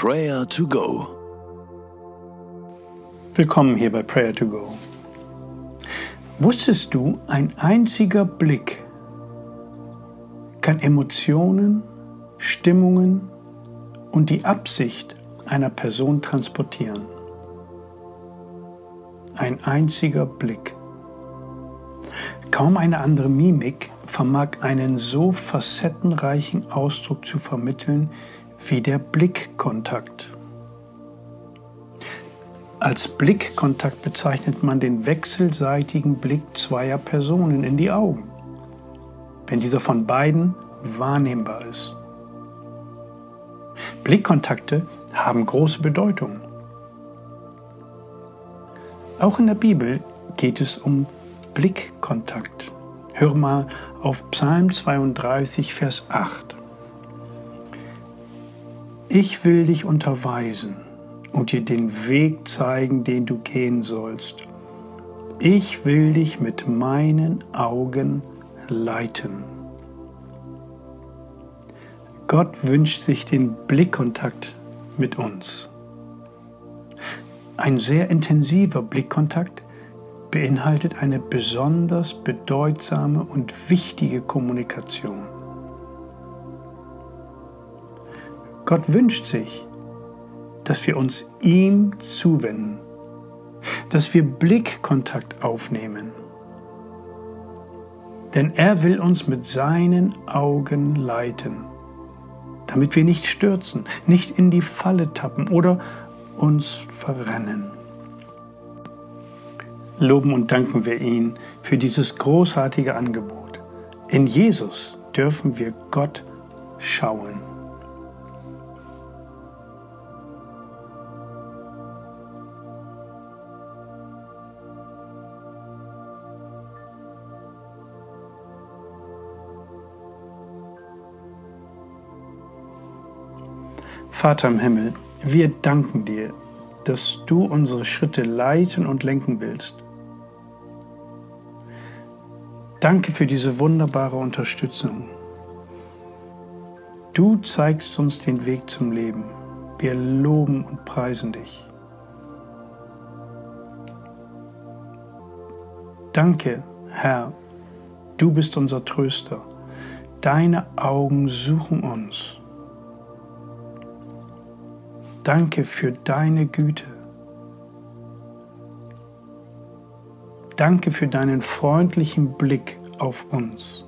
Prayer to Go. Willkommen hier bei Prayer to Go. Wusstest du, ein einziger Blick kann Emotionen, Stimmungen und die Absicht einer Person transportieren? Ein einziger Blick. Kaum eine andere Mimik vermag einen so facettenreichen Ausdruck zu vermitteln wie der Blickkontakt. Als Blickkontakt bezeichnet man den wechselseitigen Blick zweier Personen in die Augen, wenn dieser von beiden wahrnehmbar ist. Blickkontakte haben große Bedeutung. Auch in der Bibel geht es um Blickkontakt. Hör mal auf Psalm 32, Vers 8. Ich will dich unterweisen und dir den Weg zeigen, den du gehen sollst. Ich will dich mit meinen Augen leiten. Gott wünscht sich den Blickkontakt mit uns. Ein sehr intensiver Blickkontakt beinhaltet eine besonders bedeutsame und wichtige Kommunikation. Gott wünscht sich, dass wir uns ihm zuwenden, dass wir Blickkontakt aufnehmen. Denn er will uns mit seinen Augen leiten, damit wir nicht stürzen, nicht in die Falle tappen oder uns verrennen. Loben und danken wir ihn für dieses großartige Angebot. In Jesus dürfen wir Gott schauen. Vater im Himmel, wir danken dir, dass du unsere Schritte leiten und lenken willst. Danke für diese wunderbare Unterstützung. Du zeigst uns den Weg zum Leben. Wir loben und preisen dich. Danke, Herr, du bist unser Tröster. Deine Augen suchen uns. Danke für deine Güte. Danke für deinen freundlichen Blick auf uns.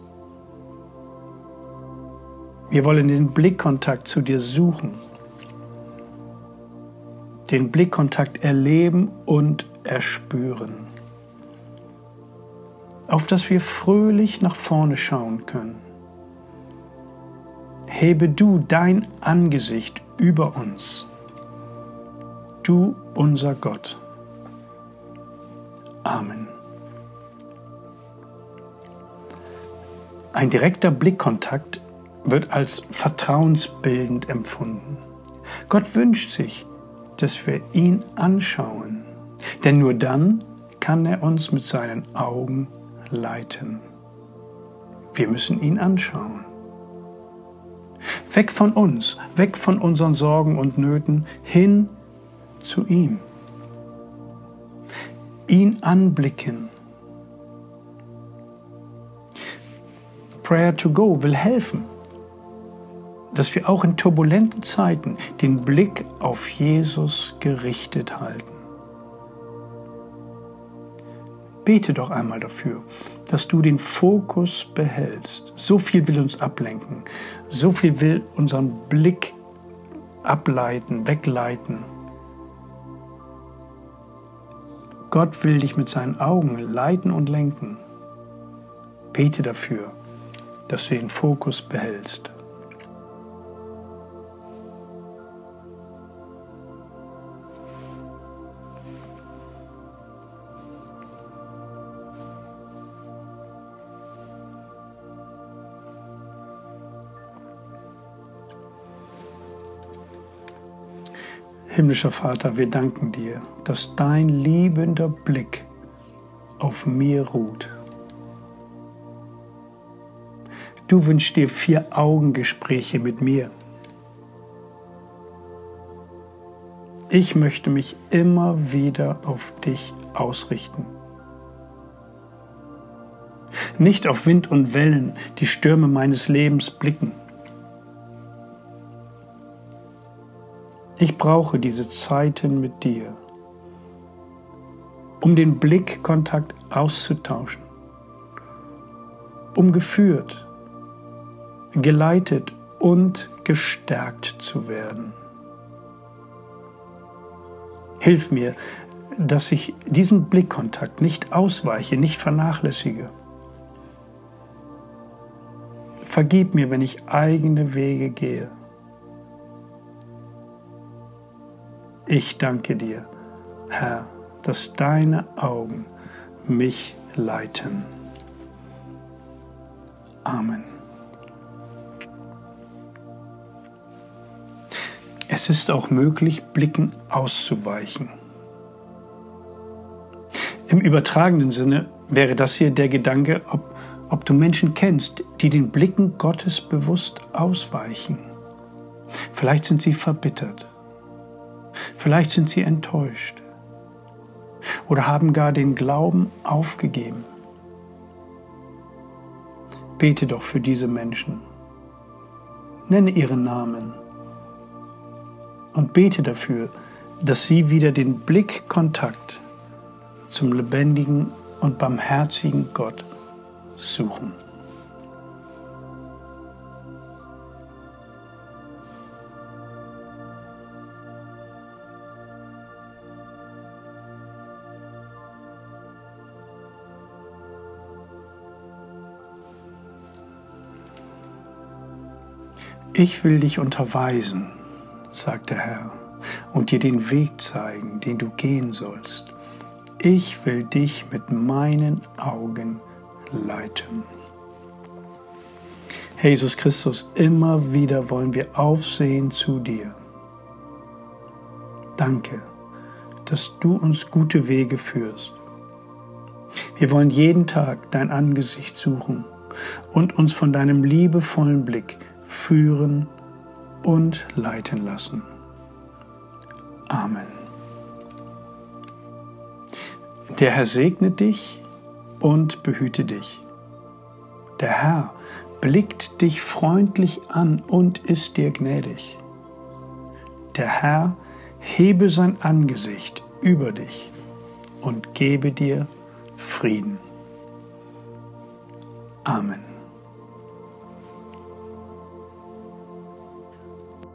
Wir wollen den Blickkontakt zu dir suchen, den Blickkontakt erleben und erspüren, auf dass wir fröhlich nach vorne schauen können. Hebe du dein Angesicht über uns du unser Gott. Amen. Ein direkter Blickkontakt wird als vertrauensbildend empfunden. Gott wünscht sich, dass wir ihn anschauen, denn nur dann kann er uns mit seinen Augen leiten. Wir müssen ihn anschauen. Weg von uns, weg von unseren Sorgen und Nöten, hin zu ihm. Ihn anblicken. Prayer to Go will helfen, dass wir auch in turbulenten Zeiten den Blick auf Jesus gerichtet halten. Bete doch einmal dafür, dass du den Fokus behältst. So viel will uns ablenken, so viel will unseren Blick ableiten, wegleiten. Gott will dich mit seinen Augen leiten und lenken. Bete dafür, dass du den Fokus behältst. Himmlischer Vater, wir danken dir, dass dein liebender Blick auf mir ruht. Du wünschst dir vier Augengespräche mit mir. Ich möchte mich immer wieder auf dich ausrichten. Nicht auf Wind und Wellen, die Stürme meines Lebens blicken. Ich brauche diese Zeiten mit dir, um den Blickkontakt auszutauschen, um geführt, geleitet und gestärkt zu werden. Hilf mir, dass ich diesen Blickkontakt nicht ausweiche, nicht vernachlässige. Vergib mir, wenn ich eigene Wege gehe. Ich danke dir, Herr, dass deine Augen mich leiten. Amen. Es ist auch möglich, Blicken auszuweichen. Im übertragenen Sinne wäre das hier der Gedanke, ob, ob du Menschen kennst, die den Blicken Gottes bewusst ausweichen. Vielleicht sind sie verbittert. Vielleicht sind sie enttäuscht. Oder haben gar den Glauben aufgegeben. Bete doch für diese Menschen. Nenne ihren Namen und bete dafür, dass sie wieder den Blickkontakt zum lebendigen und barmherzigen Gott suchen. Ich will dich unterweisen sagt der Herr, und dir den Weg zeigen, den du gehen sollst. Ich will dich mit meinen Augen leiten. Jesus Christus, immer wieder wollen wir aufsehen zu dir. Danke, dass du uns gute Wege führst. Wir wollen jeden Tag dein Angesicht suchen und uns von deinem liebevollen Blick führen und leiten lassen. Amen. Der Herr segne dich und behüte dich. Der Herr blickt dich freundlich an und ist dir gnädig. Der Herr hebe sein Angesicht über dich und gebe dir Frieden. Amen.